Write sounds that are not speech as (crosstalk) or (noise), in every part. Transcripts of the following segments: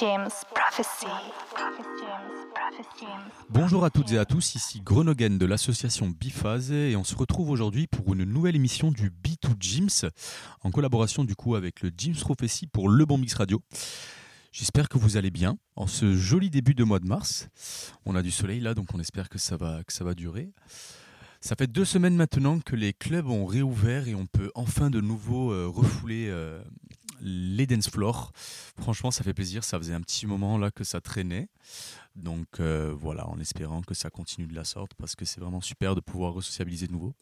James Prophecy. Bonjour à toutes et à tous, ici Grenogen de l'association Biphase et on se retrouve aujourd'hui pour une nouvelle émission du B2 James en collaboration du coup avec le James Prophecy pour Le Bon Mix Radio. J'espère que vous allez bien en ce joli début de mois de mars. On a du soleil là donc on espère que ça va, que ça va durer. Ça fait deux semaines maintenant que les clubs ont réouvert et on peut enfin de nouveau euh, refouler euh, les dance floors. Franchement, ça fait plaisir. Ça faisait un petit moment là que ça traînait. Donc euh, voilà, en espérant que ça continue de la sorte parce que c'est vraiment super de pouvoir resociabiliser de nouveau.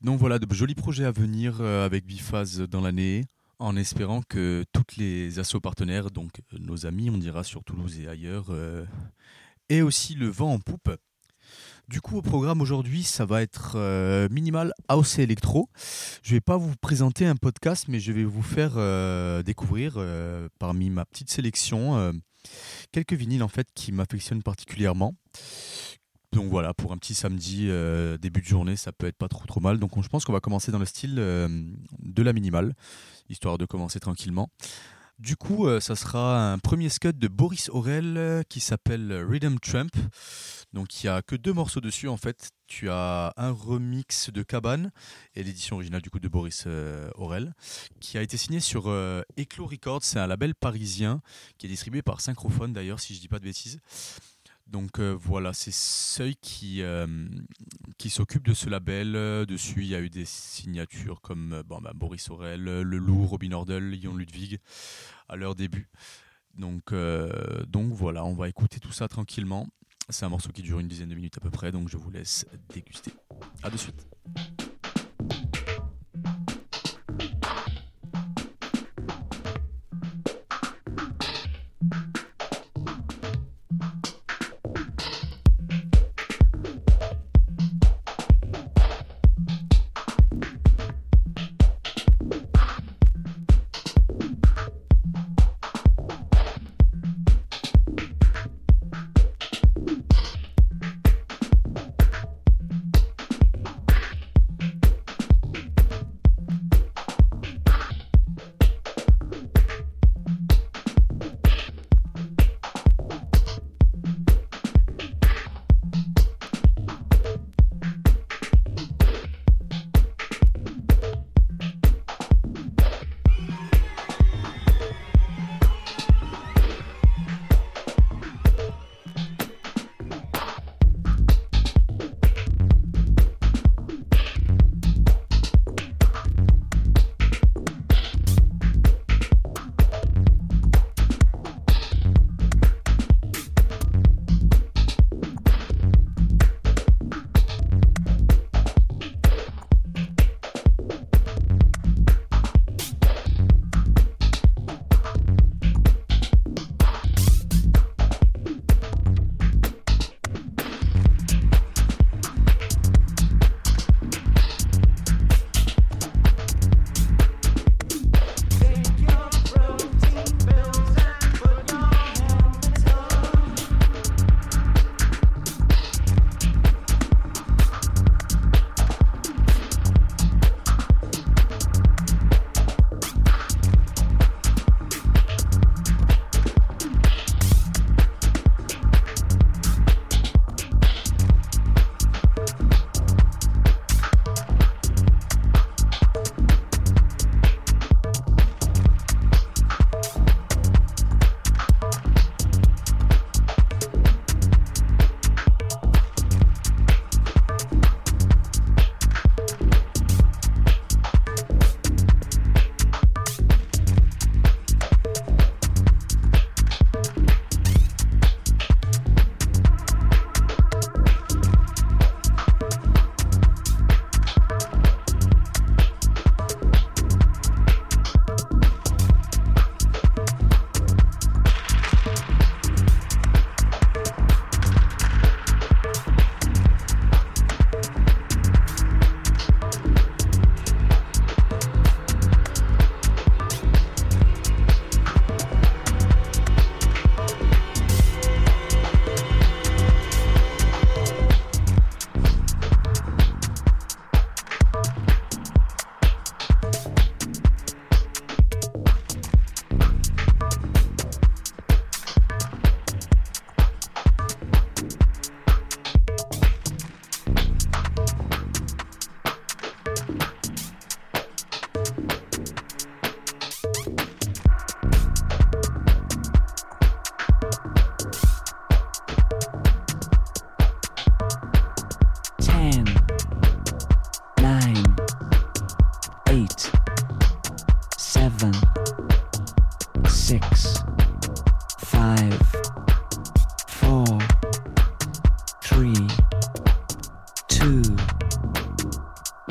Donc voilà, de jolis projets à venir avec Bifaz dans l'année en espérant que toutes les assos partenaires, donc nos amis, on dira sur Toulouse et ailleurs, aient aussi le vent en poupe du coup, au programme aujourd'hui, ça va être euh, minimal house et électro. Je ne vais pas vous présenter un podcast, mais je vais vous faire euh, découvrir euh, parmi ma petite sélection quelques vinyles en fait qui m'affectionnent particulièrement. Donc voilà, pour un petit samedi début de journée, ça peut être pas trop trop mal. Donc je pense qu'on va commencer dans le style de la minimale, histoire de commencer tranquillement. Du coup, ça sera un premier scud de Boris Aurel qui s'appelle Rhythm Trump. Donc il n'y a que deux morceaux dessus en fait. Tu as un remix de Cabane et l'édition originale du coup de Boris euh, Aurel qui a été signé sur euh, Eclo Records. C'est un label parisien qui est distribué par Synchrophone d'ailleurs si je dis pas de bêtises. Donc euh, voilà, c'est Seuil qui, qui s'occupe de ce label. Dessus, il y a eu des signatures comme bon, bah, Boris Aurel, Le Loup, Robin Ordel, Yon Ludwig à leur début. Donc, donc voilà, on va écouter tout ça tranquillement. C'est un morceau qui dure une dizaine de minutes à peu près, donc je vous laisse déguster. A de suite.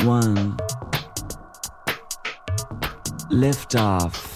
one. Lift off.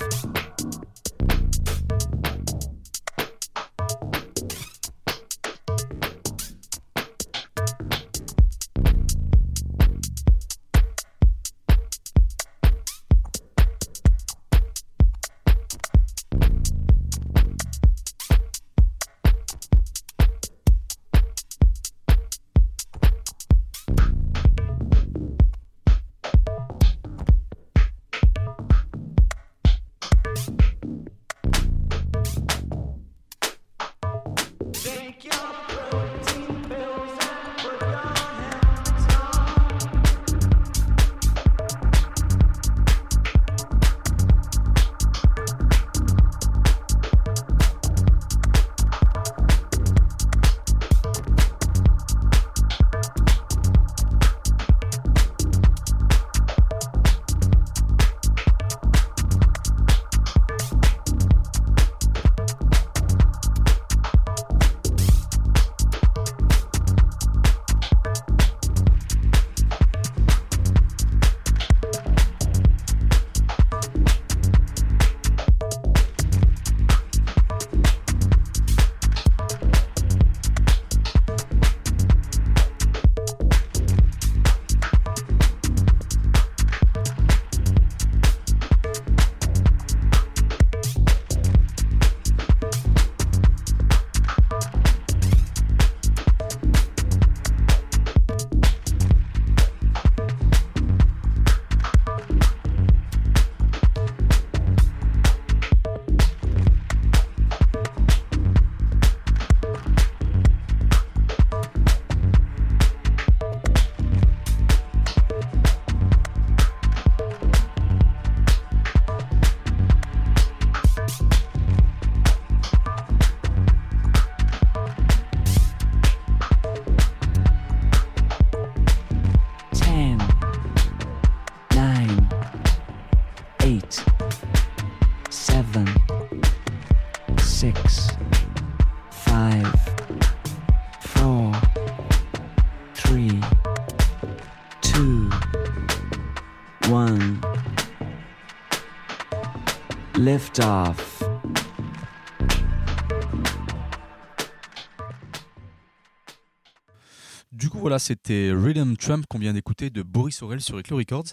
Du coup, voilà, c'était Rhythm Trump qu'on vient d'écouter de Boris Aurel sur Eclo Records.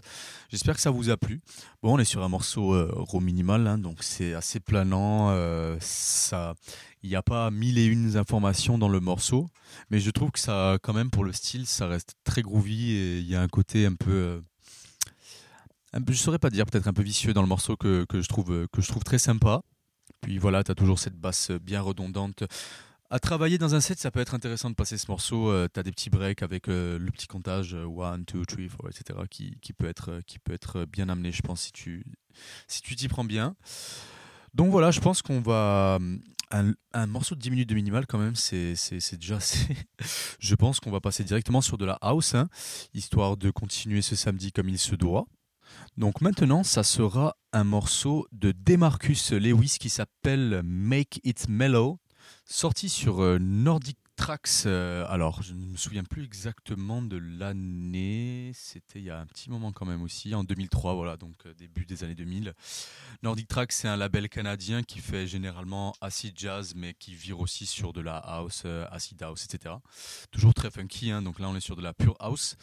J'espère que ça vous a plu. Bon, on est sur un morceau euh, raw minimal, hein, donc c'est assez planant. Euh, ça, il n'y a pas mille et une informations dans le morceau, mais je trouve que ça, quand même, pour le style, ça reste très groovy et il y a un côté un peu. Euh, un peu je saurais pas dire, peut-être un peu vicieux dans le morceau que, que, je, trouve, que je trouve très sympa. Puis voilà, tu as toujours cette basse bien redondante. À travailler dans un set, ça peut être intéressant de passer ce morceau. Euh, tu as des petits breaks avec euh, le petit comptage 1, 2, 3, 4, etc. Qui, qui, peut être, qui peut être bien amené, je pense, si tu si tu t'y prends bien. Donc voilà, je pense qu'on va. Un, un, morceau de 10 minutes de minimal, quand même, c'est déjà assez. (laughs) je pense qu'on va passer directement sur de la house, hein, histoire de continuer ce samedi comme il se doit. Donc maintenant, ça sera un morceau de Demarcus Lewis qui s'appelle Make It Mellow, sorti sur euh, Nordic Tracks. Euh, alors, je ne me souviens plus exactement de l'année. C'était il y a un petit moment quand même aussi, en 2003, voilà, donc euh, début des années 2000. Nordic Tracks, c'est un label canadien qui fait généralement acid jazz, mais qui vire aussi sur de la house, acid house, etc. Toujours très funky, hein, donc là on est sur de la pure house,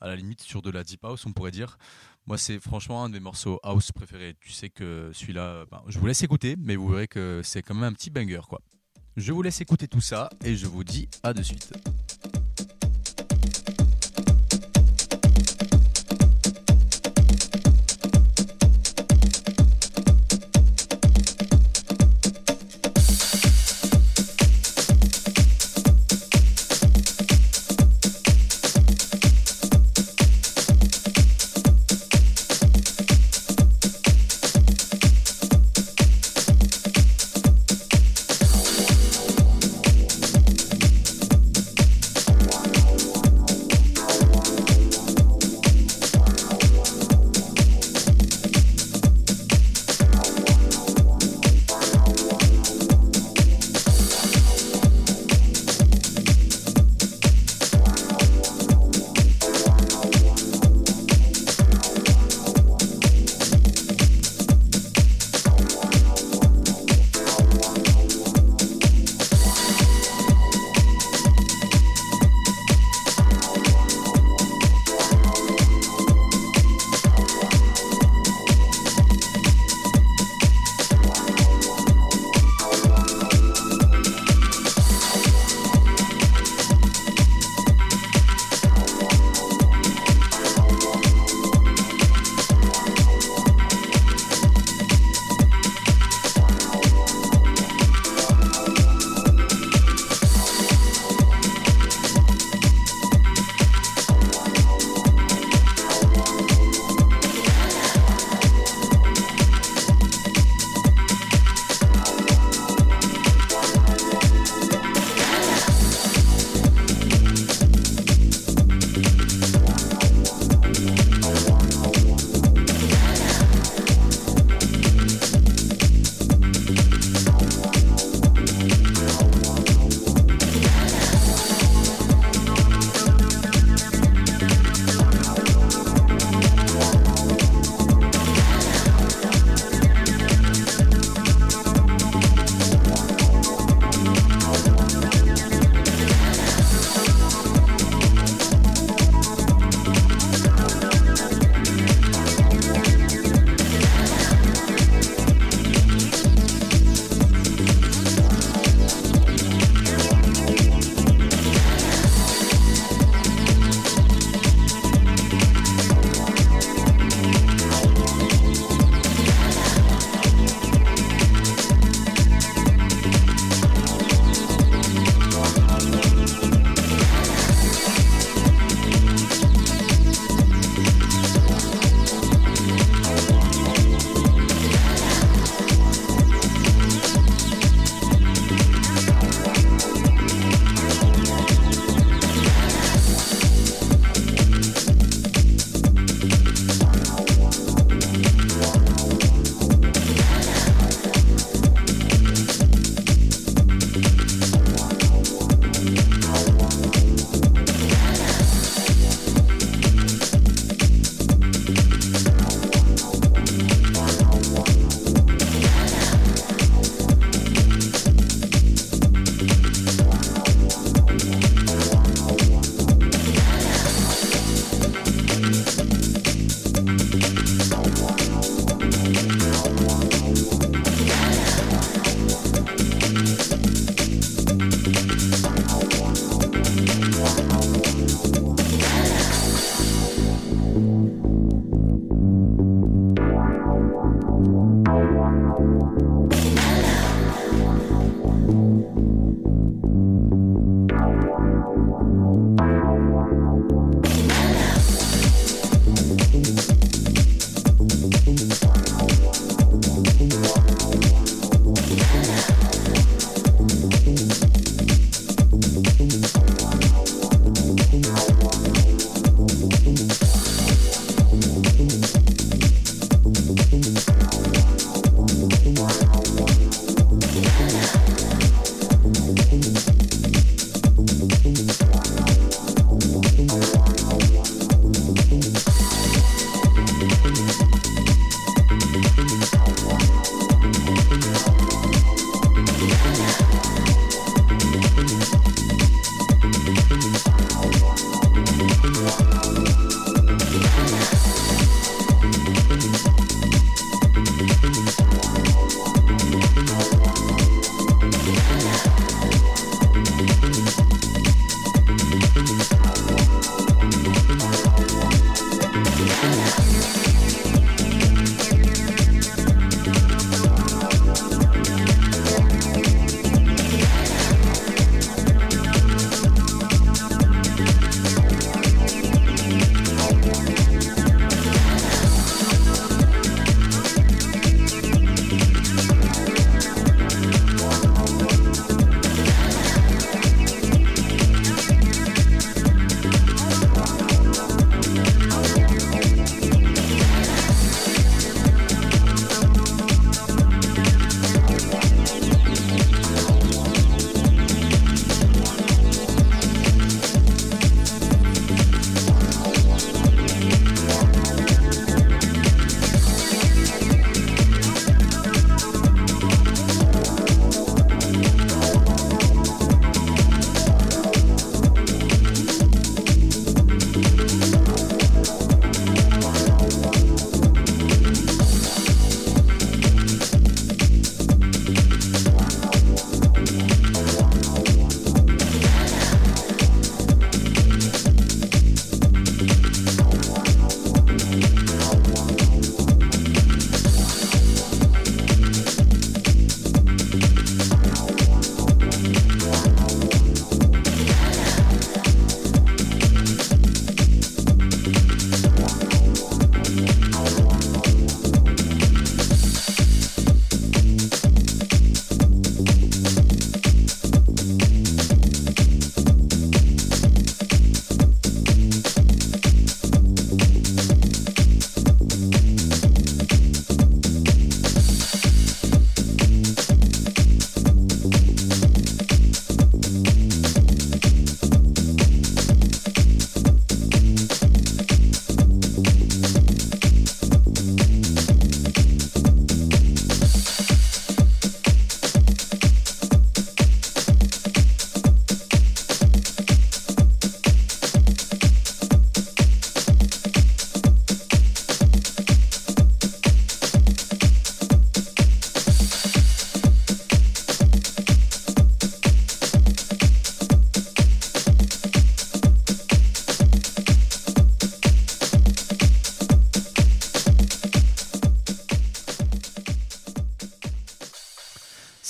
à la limite sur de la deep house, on pourrait dire. Moi, c'est franchement un de mes morceaux house préférés. Tu sais que celui-là, ben, je vous laisse écouter, mais vous verrez que c'est quand même un petit banger, quoi. Je vous laisse écouter tout ça et je vous dis à de suite.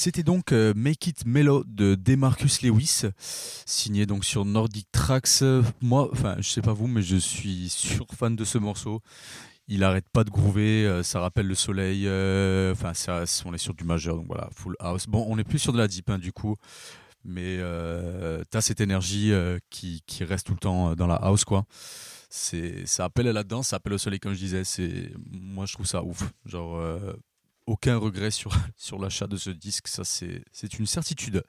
C'était donc euh, Make It Mellow de Demarcus Lewis, signé donc sur Nordic Tracks. Moi, enfin, je sais pas vous, mais je suis sur fan de ce morceau. Il arrête pas de groover, euh, ça rappelle le soleil. euh, Enfin, ça, on est sur du majeur, donc voilà, full house. Bon, on est plus sur de la deep hein, du coup, mais euh, t'as cette énergie qui, reste tout le temps dans la house, quoi. Ça appelle à la danse, ça appelle au soleil, comme je disais. Moi, je trouve ça ouf. Genre, aucun regret sur, (laughs) sur l'achat de ce disque, ça c'est, une certitude.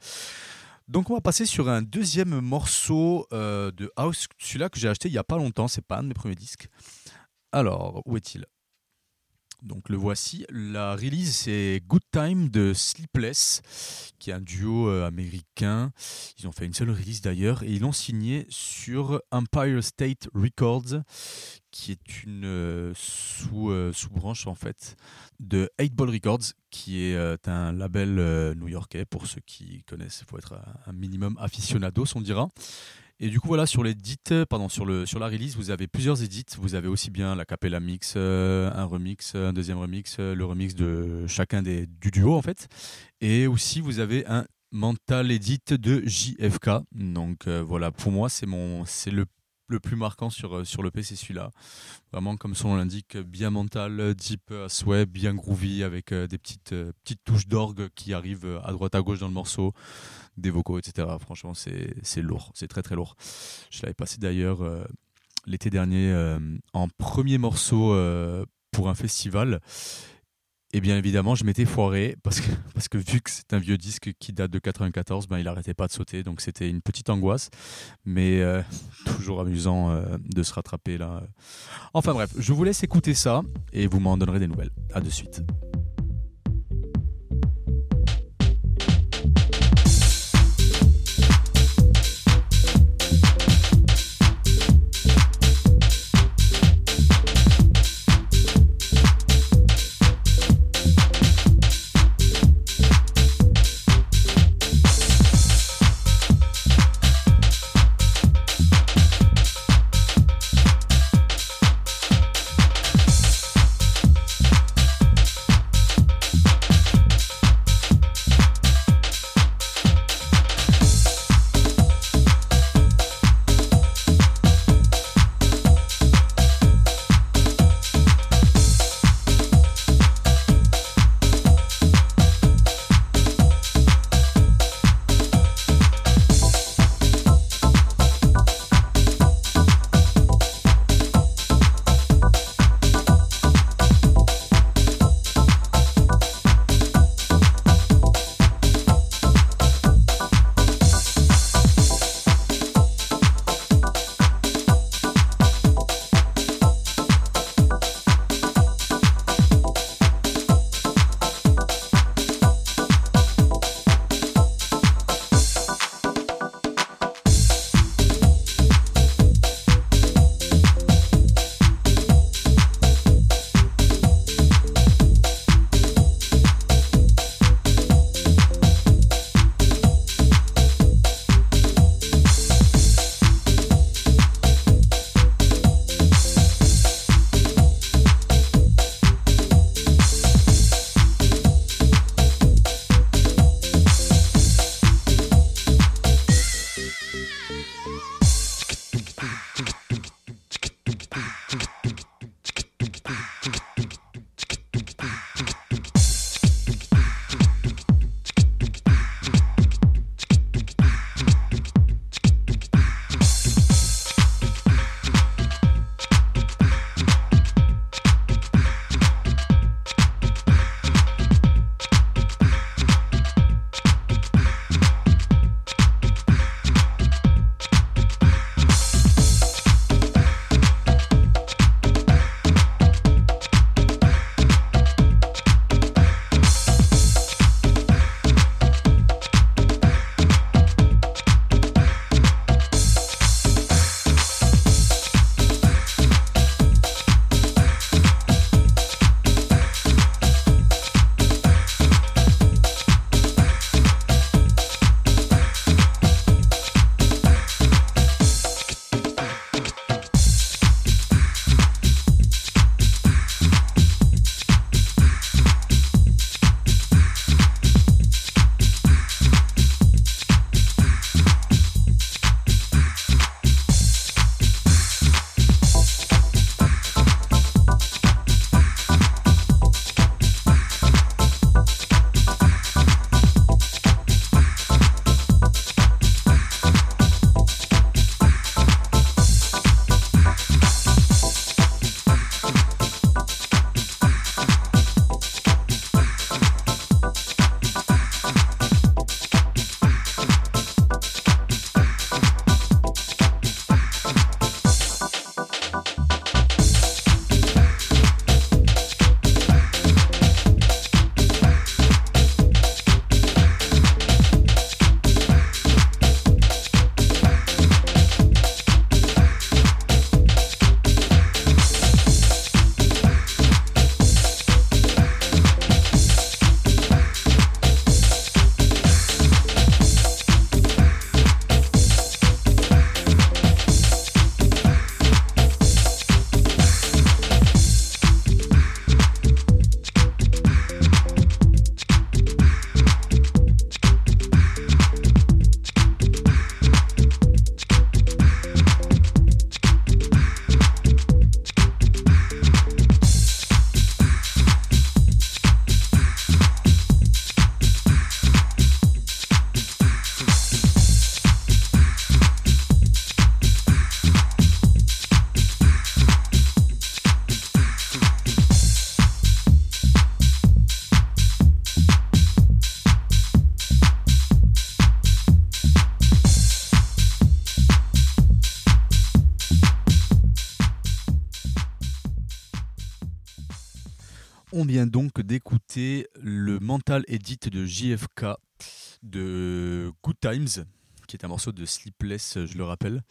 Donc on va passer sur un deuxième morceau euh, de house, celui-là que j'ai acheté il y a pas longtemps, c'est pas un de mes premiers disques. Alors, où est-il? Donc le voici, la release c'est Good Time de Sleepless, qui est un duo euh, américain. Ils ont fait une seule release d'ailleurs et ils l'ont signé sur Empire State Records, qui est une euh, euh, sous-branche en fait de 8 Ball Records, qui est un label new-yorkais pour ceux qui connaissent. Il faut être un minimum aficionados, on dira. Et du coup, voilà, sur l'édit, pardon, sur, le, sur la release, vous avez plusieurs édits. Vous avez aussi bien la capella mix, euh, un remix, un deuxième remix, euh, le remix de chacun des, du duo en fait. Et aussi, vous avez un mental edit de JFK. Donc euh, voilà, pour moi, c'est mon, c'est le le plus marquant sur, euh, sur le P, c'est celui-là. Vraiment, comme son nom l'indique, bien mental, deep à souhait, bien groovy, avec euh, des petites, euh, petites touches d'orgue qui arrivent euh, à droite à gauche dans le morceau, des vocaux, etc. Franchement, c'est lourd, c'est très très lourd. Je l'avais passé d'ailleurs euh, l'été dernier euh, en premier morceau euh, pour un festival. Et bien évidemment, je m'étais foiré parce que, (laughs) parce que vu que c'est un vieux disque qui date de 94, ben, il arrêtait pas de sauter. Donc c'était une petite angoisse, mais (laughs) toujours amusant de se rattraper là. Enfin bref, je vous laisse écouter ça et vous m'en donnerez des nouvelles. À de suite. On vient donc d'écouter le mental edit de JFK de Good Times, qui est un morceau de Sleepless, je le rappelle.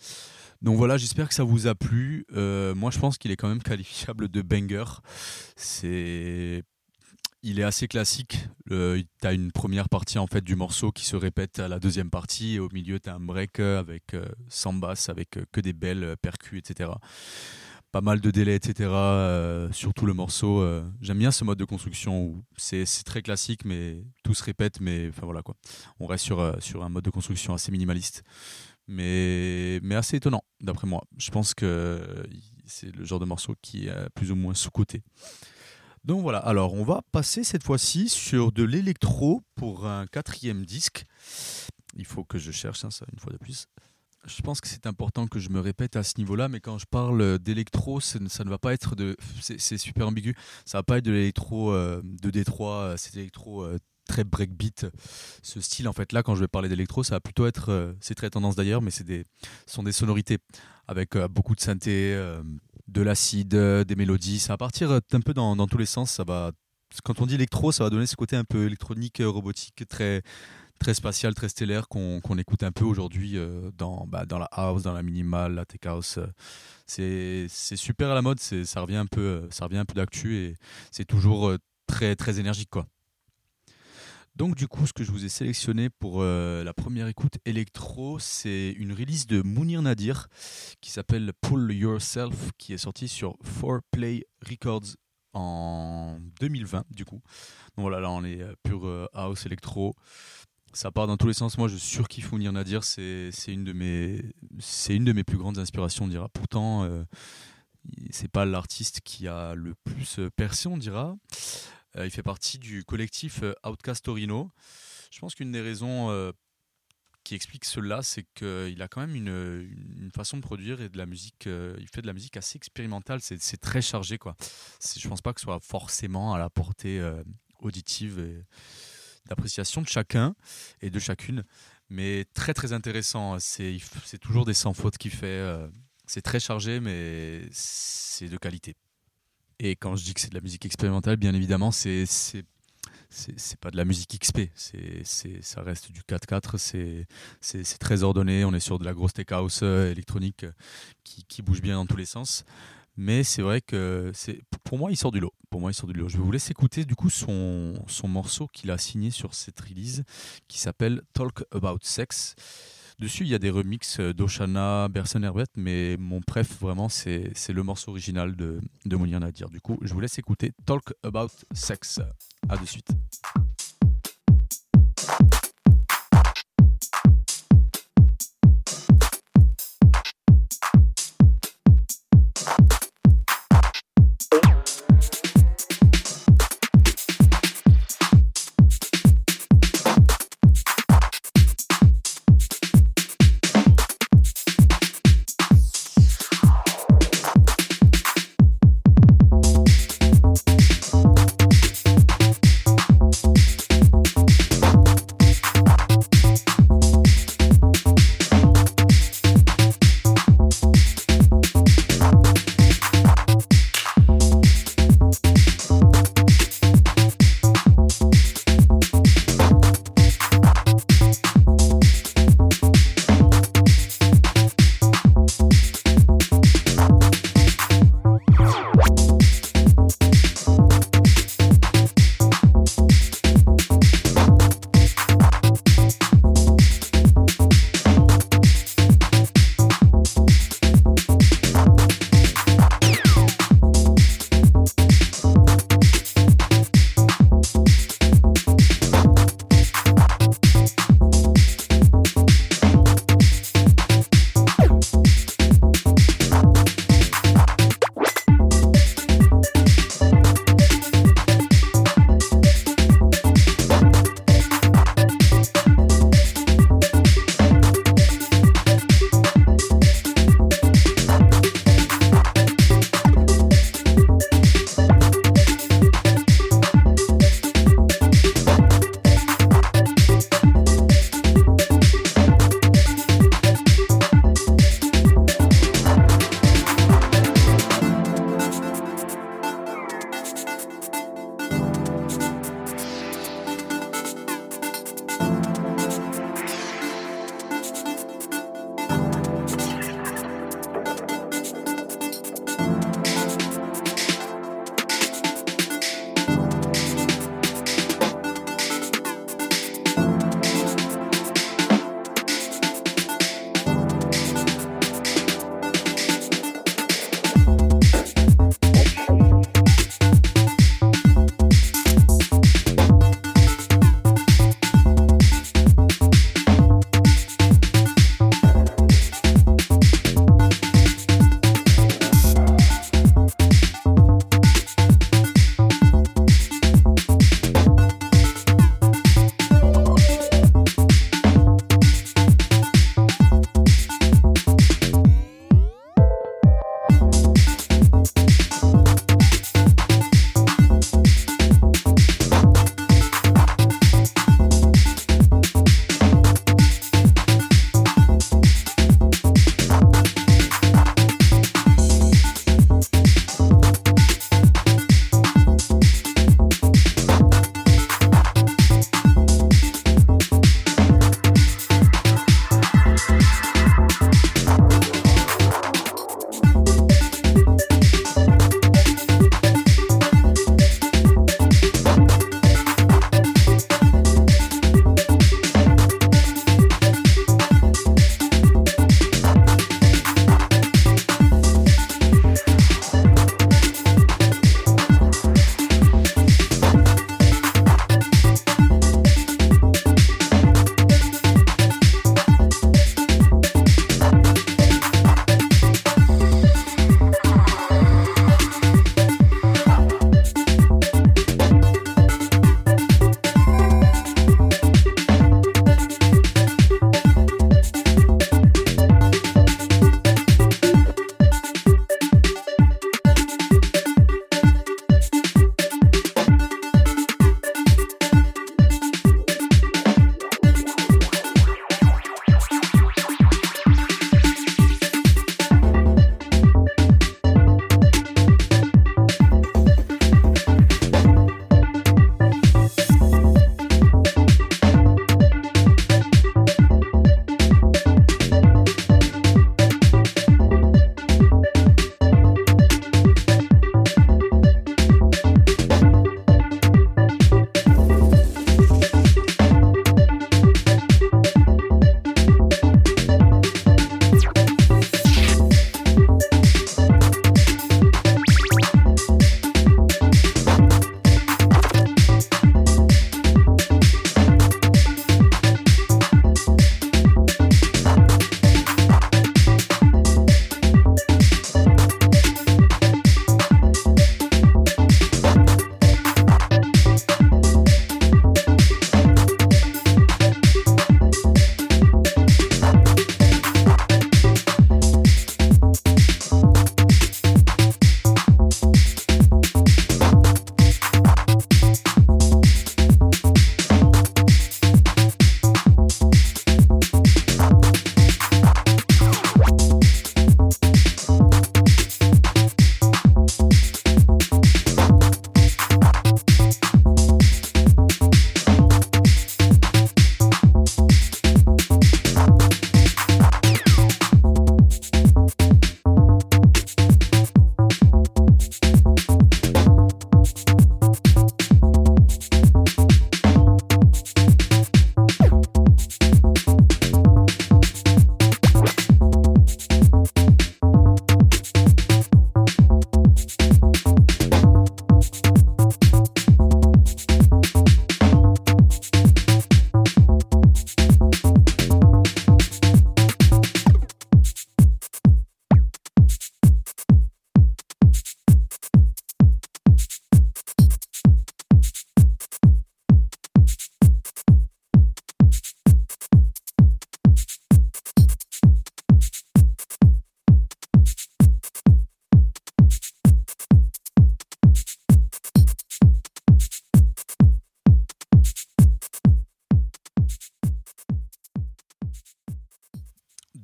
Donc voilà, j'espère que ça vous a plu. Euh, moi, je pense qu'il est quand même qualifiable de banger. C'est il est assez classique. tu as une première partie en fait du morceau qui se répète à la deuxième partie et au milieu tu un break avec euh, sans basse, avec euh, que des belles percus, etc pas mal de délais, etc. Euh, surtout le morceau. Euh, j'aime bien ce mode de construction où c'est très classique, mais tout se répète. Mais enfin voilà quoi. On reste sur, euh, un mode de construction assez minimaliste, mais, assez étonnant d'après moi. Je pense que c'est le genre de morceau qui est plus ou moins sous-côté. Donc voilà, alors on va passer cette fois-ci sur de l'électro pour un quatrième disque. Il faut que je cherche hein, ça une fois de plus je pense que c'est important que je me répète à ce niveau-là, mais quand je parle d'électro, ça ne va pas être de. C'est super ambigu. Ça va pas être de l'électro euh, de Détroit, euh, c'est électro euh, très breakbeat. Ce style, en fait, là, quand je vais parler d'électro, ça va plutôt être. c'est très tendance d'ailleurs, mais des, ce sont des sonorités avec beaucoup de synthé, de l'acide, des mélodies. Ça va partir un peu dans, dans tous les sens. Ça va. Quand on dit électro, ça va donner ce côté un peu électronique, robotique, très très spatial, très stellaire qu'on écoute un peu aujourd'hui euh, dans, bah, dans la house, dans la minimal, la tech house. C'est super à la mode, ça revient un peu, ça revient un peu d'actu et c'est toujours euh, très très énergique quoi. Donc du coup, ce que je vous ai sélectionné pour euh, la première écoute électro, c'est une release de Mounir Nadir qui s'appelle Pull Yourself, qui est sortie sur 4Play Records en 2020 du coup. Donc voilà, là on est pure house électro ça part dans tous les sens. Moi, je surkiffe Mounir Nadir. C'est une de mes c'est une de mes plus grandes inspirations, on dira. Pourtant, euh, c'est pas l'artiste qui a le plus percé, on dira. Euh, il fait partie du collectif euh, Outcast Torino. Je pense qu'une des raisons euh, qui explique cela, c'est qu'il a quand même une, façon de produire et de la musique. il fait de la musique assez expérimentale. C'est très chargé, quoi. Je pense pas que ce soit forcément à la portée auditive. D'appréciation de chacun et de chacune, mais très très intéressant. C'est toujours des sans fautes qu'il fait. Euh, c'est très chargé, mais c'est de qualité. Et quand je dis que c'est de la musique expérimentale, bien évidemment, c'est c'est pas de la musique XP, c'est ça reste du 4-4, c'est très ordonné, on est sur de la grosse tech house euh, électronique qui, qui, bouge bien dans tous les sens. Mais c'est vrai que pour moi il sort du lot. Pour moi il sort du lot. Je vais vous laisser écouter du coup son, son morceau qu'il a signé sur cette release qui s'appelle Talk About Sex. Dessus il y a des remixes d'Oshana, Berson Herbert, mais mon préf vraiment c'est le morceau original de, de Mounir Nadir. Du coup je vous laisse écouter Talk About Sex. A de suite.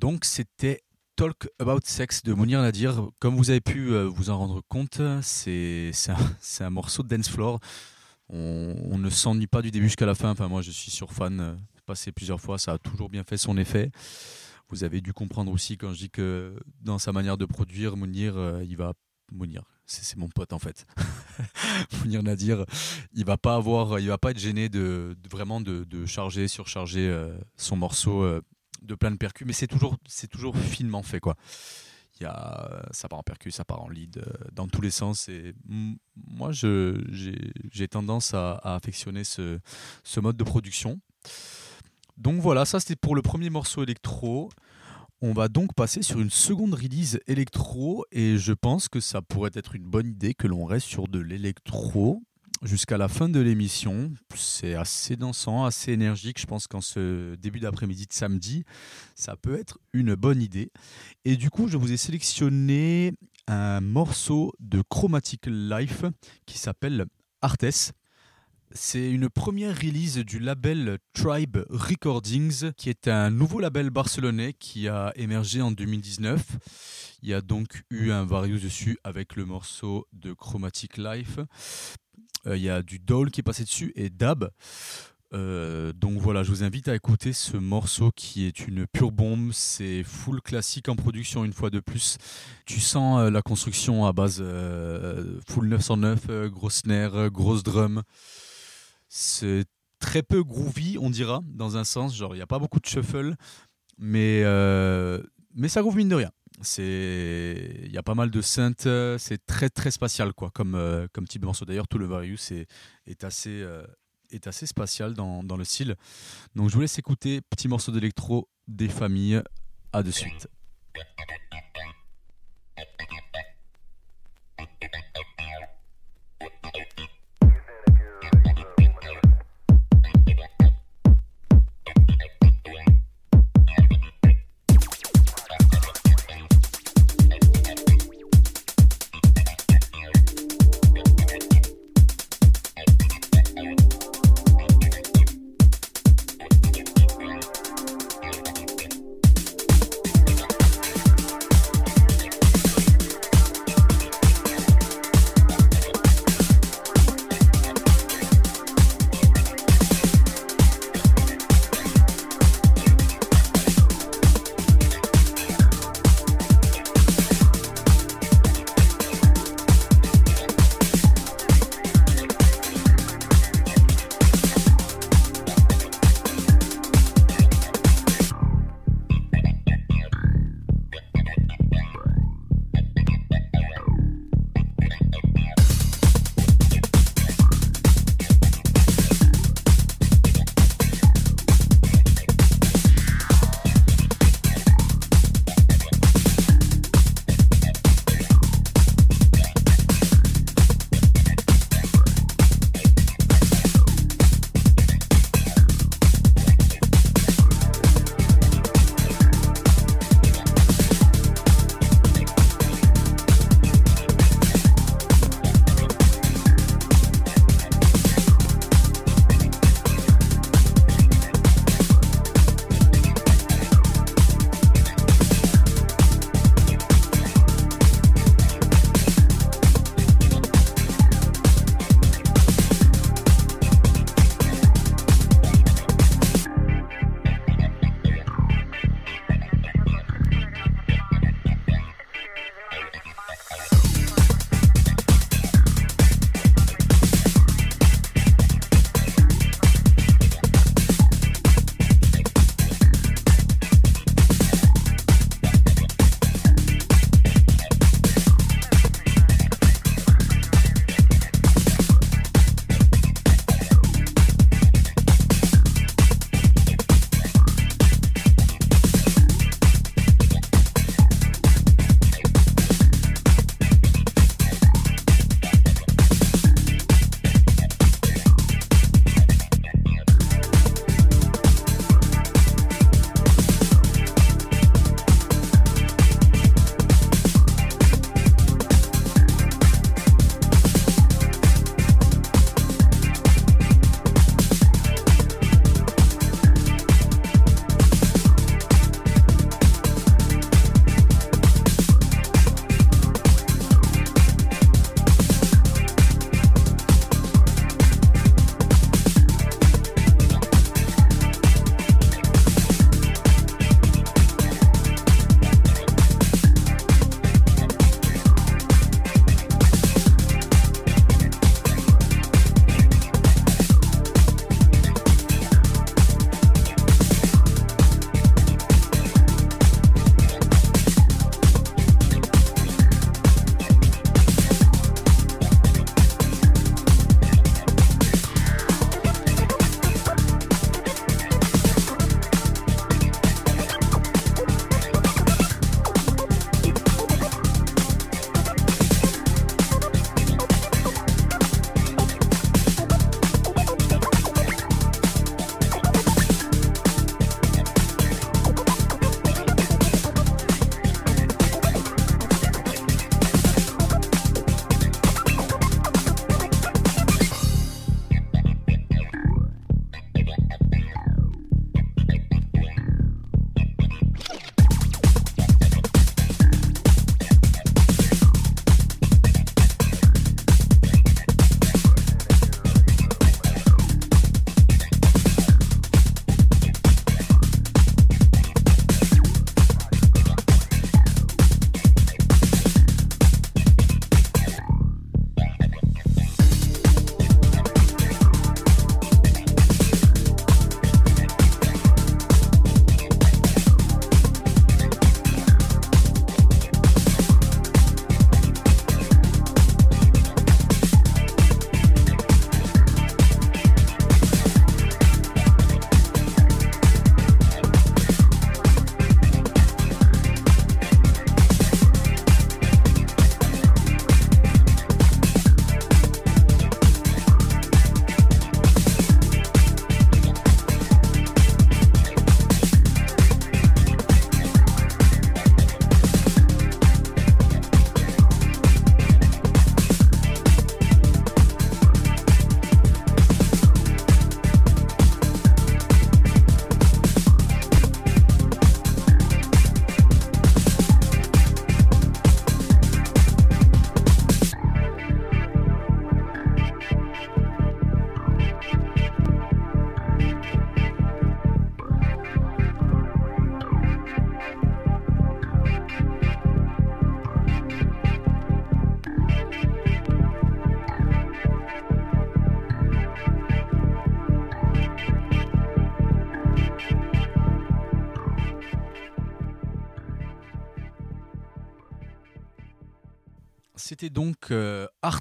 Donc c'était Talk About Sex de Mounir Nadir. Comme vous avez pu euh, vous en rendre compte, c'est (laughs) un, morceau de dance floor. On, ne s'ennuie pas du début jusqu'à la fin. Enfin, moi, je suis sur fan. Euh, passé plusieurs fois, ça a toujours bien fait son effet. Vous avez dû comprendre aussi quand je dis que dans sa manière de produire, Mounir, euh, il va Mounir, c'est mon pote en fait. (laughs) Mounir Nadir, il va pas avoir, il va pas être gêné de, vraiment de, charger, surcharger son morceau de plein de percus, mais c'est toujours, c'est toujours finement fait quoi. Il ça part en percus, ça part en lead, euh, dans tous les sens. Et moi, j'ai tendance à, affectionner ce, ce, mode de production. Donc voilà, ça c'était pour le premier morceau électro. On va donc passer sur une seconde release électro et je pense que ça pourrait être une bonne idée que l'on reste sur de l'électro jusqu'à la fin de l'émission. C'est assez dansant, assez énergique. Je pense qu'en ce début d'après-midi de samedi, ça peut être une bonne idée. Et du coup, je vous ai sélectionné un morceau de Chromatic Life qui s'appelle Artes. C'est une première release du label Tribe Recordings, qui est un nouveau label barcelonais qui a émergé en 2019. Il y a donc eu un Various dessus avec le morceau de Chromatic Life. Euh, il y a du Dole qui est passé dessus et Dab. Euh, donc voilà, je vous invite à écouter ce morceau qui est une pure bombe. C'est full classique en production une fois de plus. Tu sens euh, la construction à base full 909, grosse snare, grosse drum. C'est très peu groovy, on dira, dans un sens. Genre, il n'y a pas beaucoup de shuffle, mais, mais ça groove mine de rien c'est il y a pas mal de synths c'est très très spatial quoi comme euh, comme type de morceau. D'ailleurs tout le Various est, est assez euh, est assez spatial dans, dans, le style. Donc je vous laisse écouter petit morceau d'électro des familles. À de suite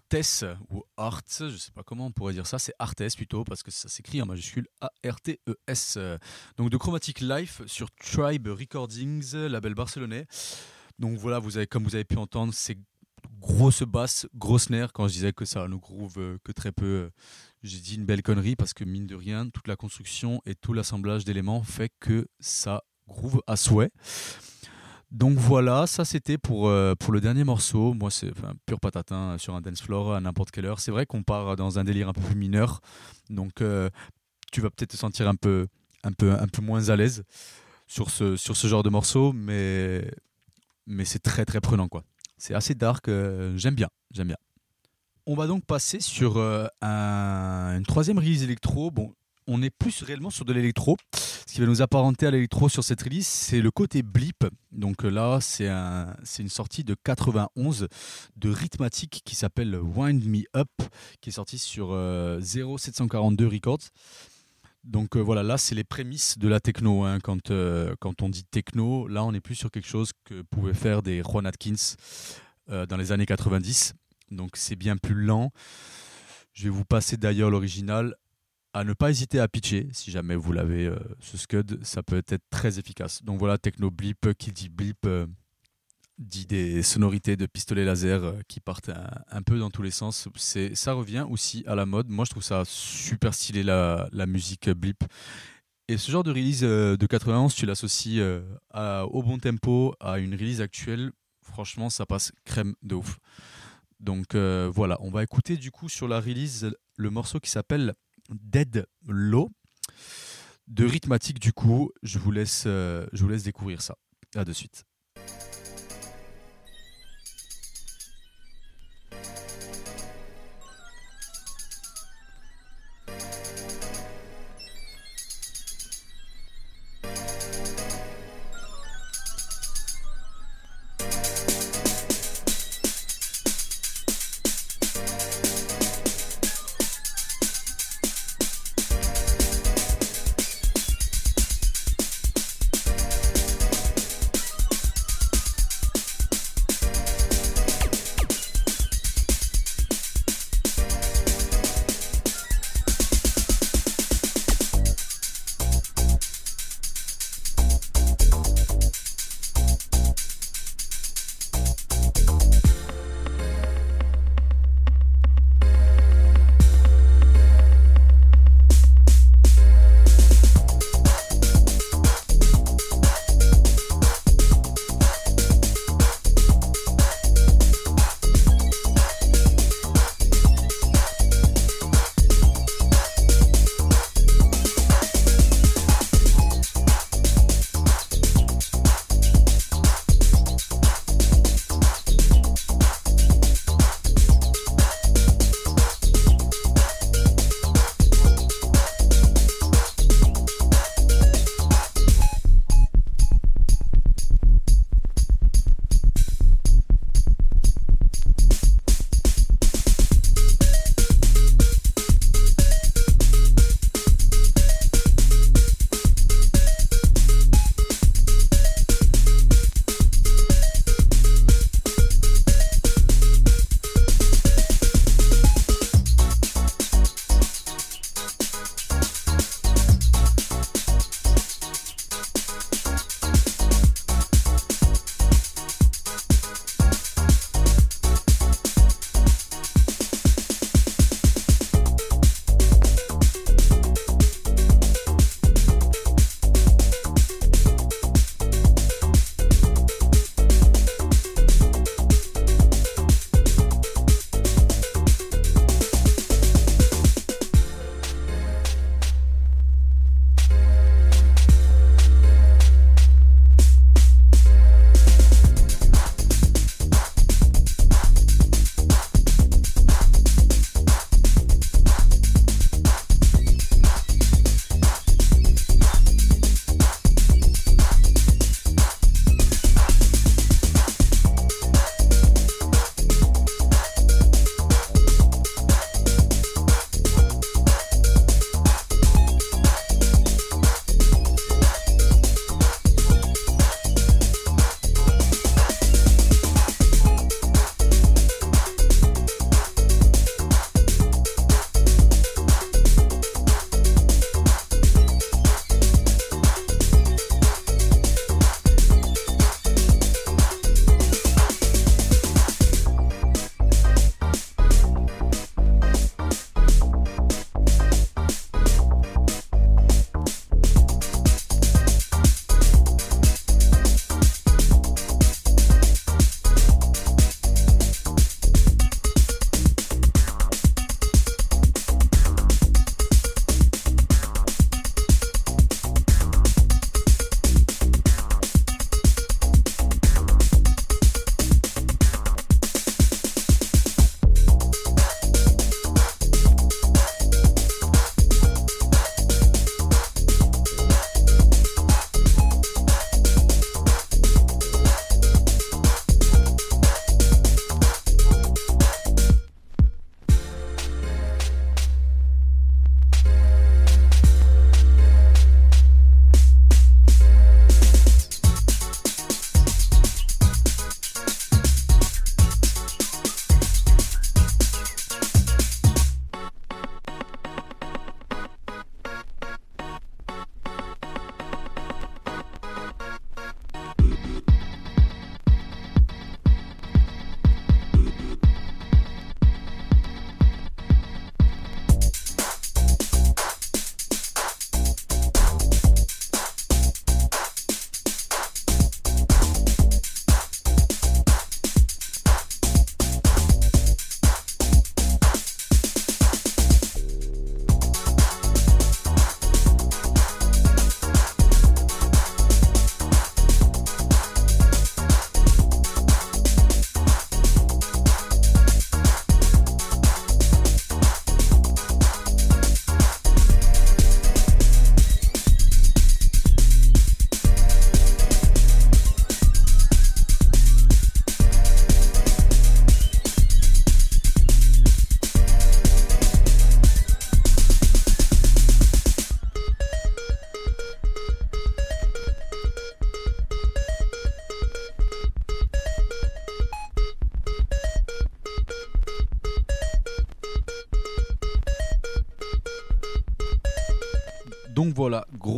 Artes, ou Arts, je sais pas comment on pourrait dire ça, c'est Artes plutôt, parce que ça s'écrit en majuscule A-R-T-E-S. Donc de Chromatic Life sur Tribe Recordings, label barcelonais. Donc voilà, vous avez, comme vous avez pu entendre, c'est grosse basse, grosse nerf. Quand je disais que ça ne groove que très peu, j'ai dit une belle connerie parce que mine de rien, toute la construction et tout l'assemblage d'éléments fait que ça groove à souhait. Donc voilà, ça c'était pour, euh, pour le dernier morceau. Moi, c'est enfin, pur patatin sur un dance floor à n'importe quelle heure. C'est vrai qu'on part dans un délire un peu plus mineur. Donc tu vas peut-être te sentir un peu, un peu, un peu moins à l'aise sur ce, sur ce genre de morceau, mais, mais c'est très très prenant quoi. C'est assez dark, euh, j'aime bien, j'aime bien. On va donc passer sur euh, un, une troisième release électro. Bon, on est plus réellement sur de l'électro. Ce qui va nous apparenter à l'électro sur cette release, c'est le côté blip. Donc euh, là, c'est un, une sortie de 91 de Rhythmatic qui s'appelle Wind Me Up, qui est sorti sur 0742 Records. Donc voilà, là, c'est les prémices de la techno. Hein. Quand, on dit techno, là, on est plus sur quelque chose que pouvaient faire des Ron Atkins dans les années 90. Donc c'est bien plus lent. Je vais vous passer d'ailleurs l'original. À ne pas hésiter à pitcher, si jamais vous l'avez, ce Scud, ça peut être très efficace. Donc voilà, techno blip, qui dit blip, dit des sonorités de pistolets laser euh, qui partent un, peu dans tous les sens. C'est, ça revient aussi à la mode. Moi, je trouve ça super stylé la, la musique blip. Et ce genre de release euh, de 91, tu l'associes euh, au bon tempo à une release actuelle. Franchement, ça passe crème de ouf. Donc voilà, on va écouter du coup sur la release le morceau qui s'appelle Dead Low de Rhythmatic du coup. Je vous laisse, je vous laisse découvrir ça. À de suite.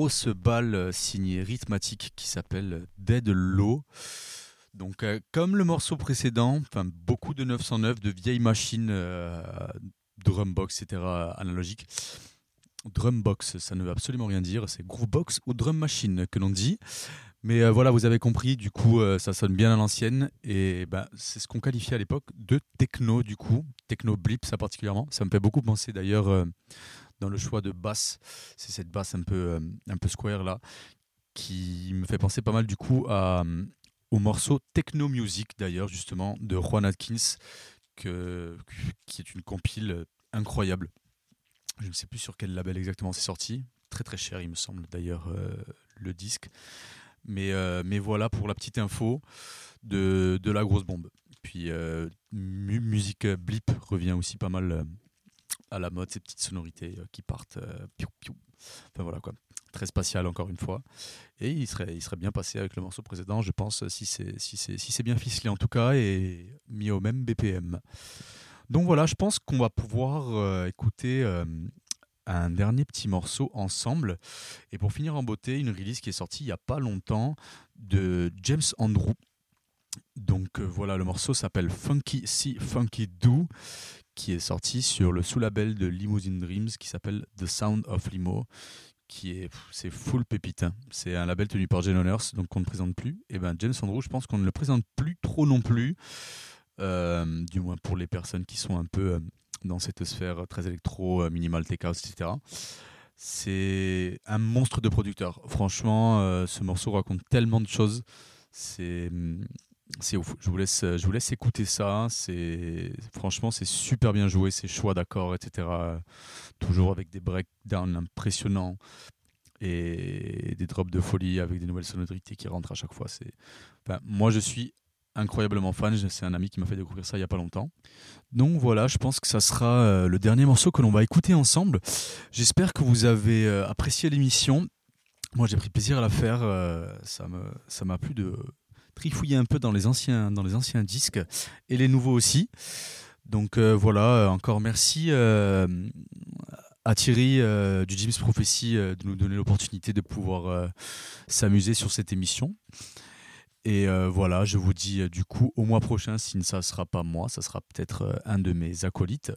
Grosse balle euh, signée rythmatique qui s'appelle Dead Low. Donc euh, comme le morceau précédent, beaucoup de 909, de vieilles machines, euh, drumbox, etc. analogiques. Drumbox, ça ne veut absolument rien dire, c'est groovebox ou drum machine que l'on dit. Mais voilà, vous avez compris, du coup, ça sonne bien à l'ancienne. Et ben, c'est ce qu'on qualifiait à l'époque de techno, du coup. Techno blip, ça particulièrement. Ça me fait beaucoup penser d'ailleurs dans le choix de basse. C'est cette basse un peu, un peu square là, qui me fait penser pas mal du coup à, au morceau Techno Music d'ailleurs, justement, de Juan Atkins, que, qui est une compile incroyable. Je ne sais plus sur quel label exactement c'est sorti. Très très cher, il me semble d'ailleurs, le disque. Mais, euh, mais voilà pour la petite info de, de la grosse bombe. Puis euh, musique blip revient aussi pas mal euh, à la mode, ces petites sonorités qui partent. Enfin voilà quoi. Très spatial encore une fois. Et il serait, il serait bien passé avec le morceau précédent, je pense, si c'est si si bien ficelé en tout cas et mis au même BPM. Donc voilà, je pense qu'on va pouvoir écouter un dernier petit morceau ensemble. Et pour finir en beauté, une release qui est sortie il n'y a pas longtemps de James Andrew. Donc euh, voilà, le morceau s'appelle Funky Si Funky Do, qui est sorti sur le sous-label de Limousine Dreams qui s'appelle The Sound of Limo qui est c'est full pépite. Hein. C'est un label tenu par Jane Honors, donc qu'on ne présente plus. Et ben James Andrew, je pense qu'on ne le présente plus trop non plus, euh, du moins pour les personnes qui sont un peu euh, dans cette sphère très électro, euh, minimal take house, etc. C'est un monstre de producteur. Franchement, ce morceau raconte tellement de choses. C'est ouf. Je vous laisse, écouter ça. C'est franchement, c'est super bien joué, ses choix d'accords, etc. Toujours avec des breakdowns impressionnants et des drops de folie avec des nouvelles sonorités qui rentrent à chaque fois. Moi, je suis incroyablement fan. C'est un ami qui m'a fait découvrir ça il n'y a pas longtemps. Donc voilà, je pense que ça sera euh, le dernier morceau que l'on va écouter ensemble. J'espère que vous avez euh, apprécié l'émission. Moi, j'ai pris plaisir à la faire. Euh, ça m'a plu de trifouiller un peu dans les anciens, dans les anciens disques et les nouveaux aussi. Donc voilà, encore merci à Thierry du James Prophecy de nous donner l'opportunité de pouvoir s'amuser sur cette émission. Et euh, voilà, je vous dis euh, du coup au mois prochain, si ça ne sera pas moi, ça sera peut-être euh, un de mes acolytes.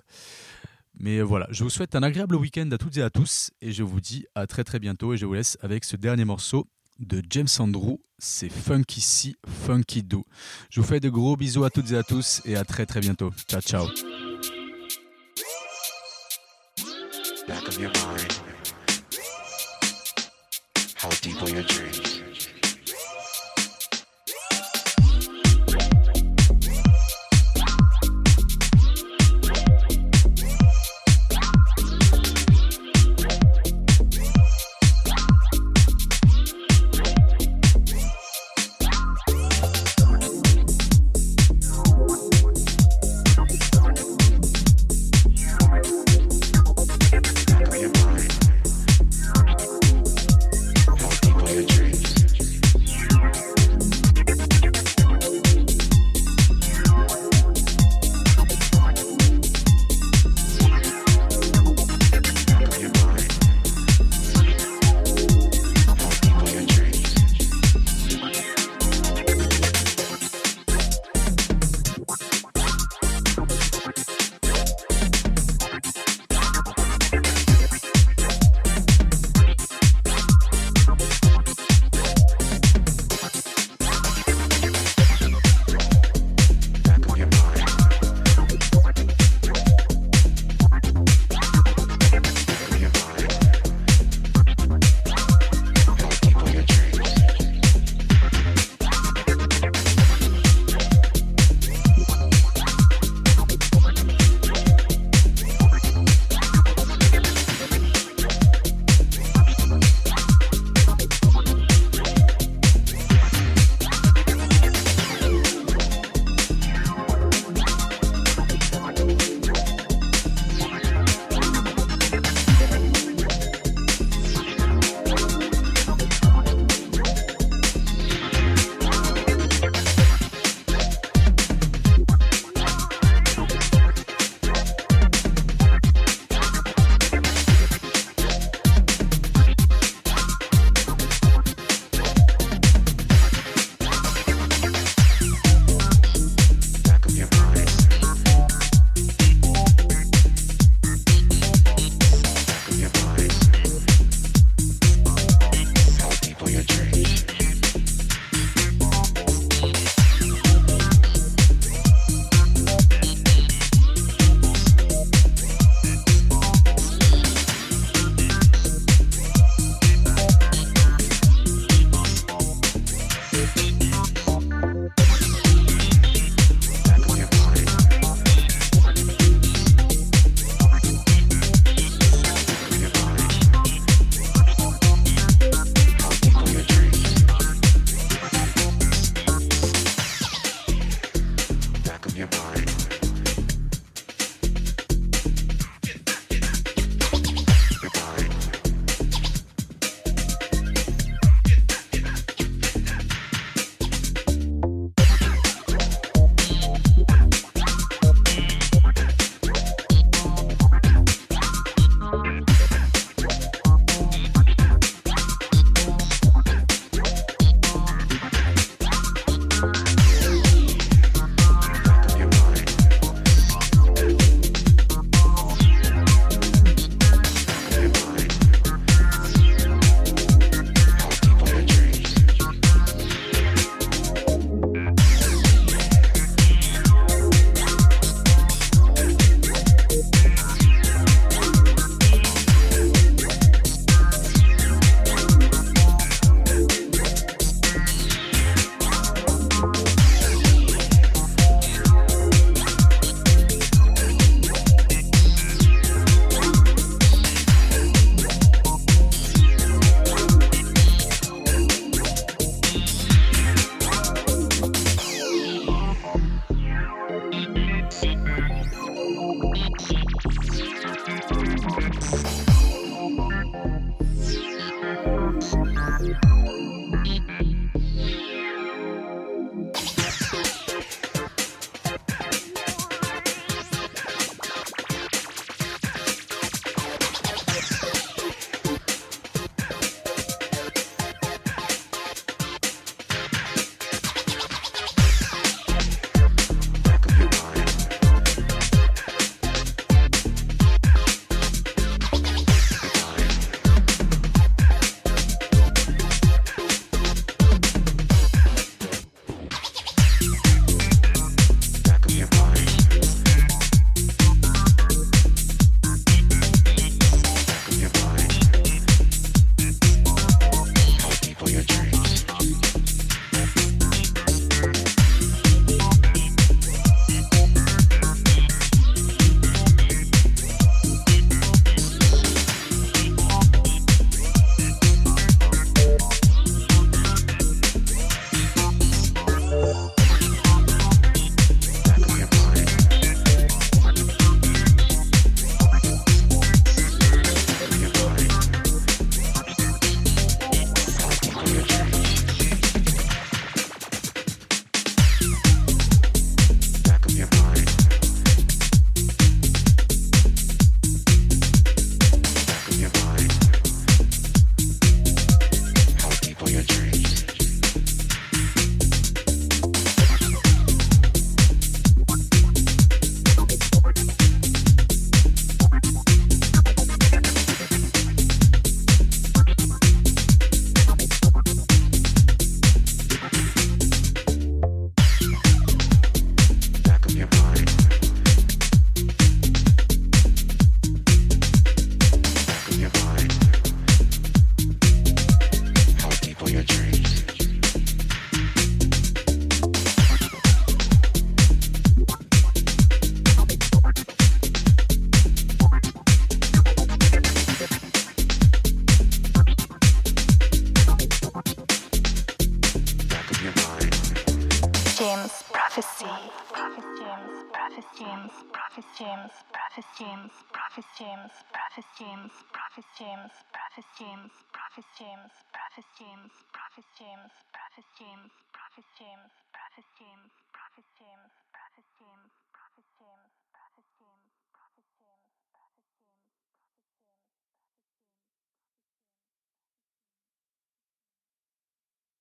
Mais voilà, je vous souhaite un agréable week-end à toutes et à tous et je vous dis à très très bientôt et je vous laisse avec ce dernier morceau de James Andrew, c'est Funky Si, Funky Do. Je vous fais de gros bisous à toutes et à tous et à très très bientôt. Ciao ciao.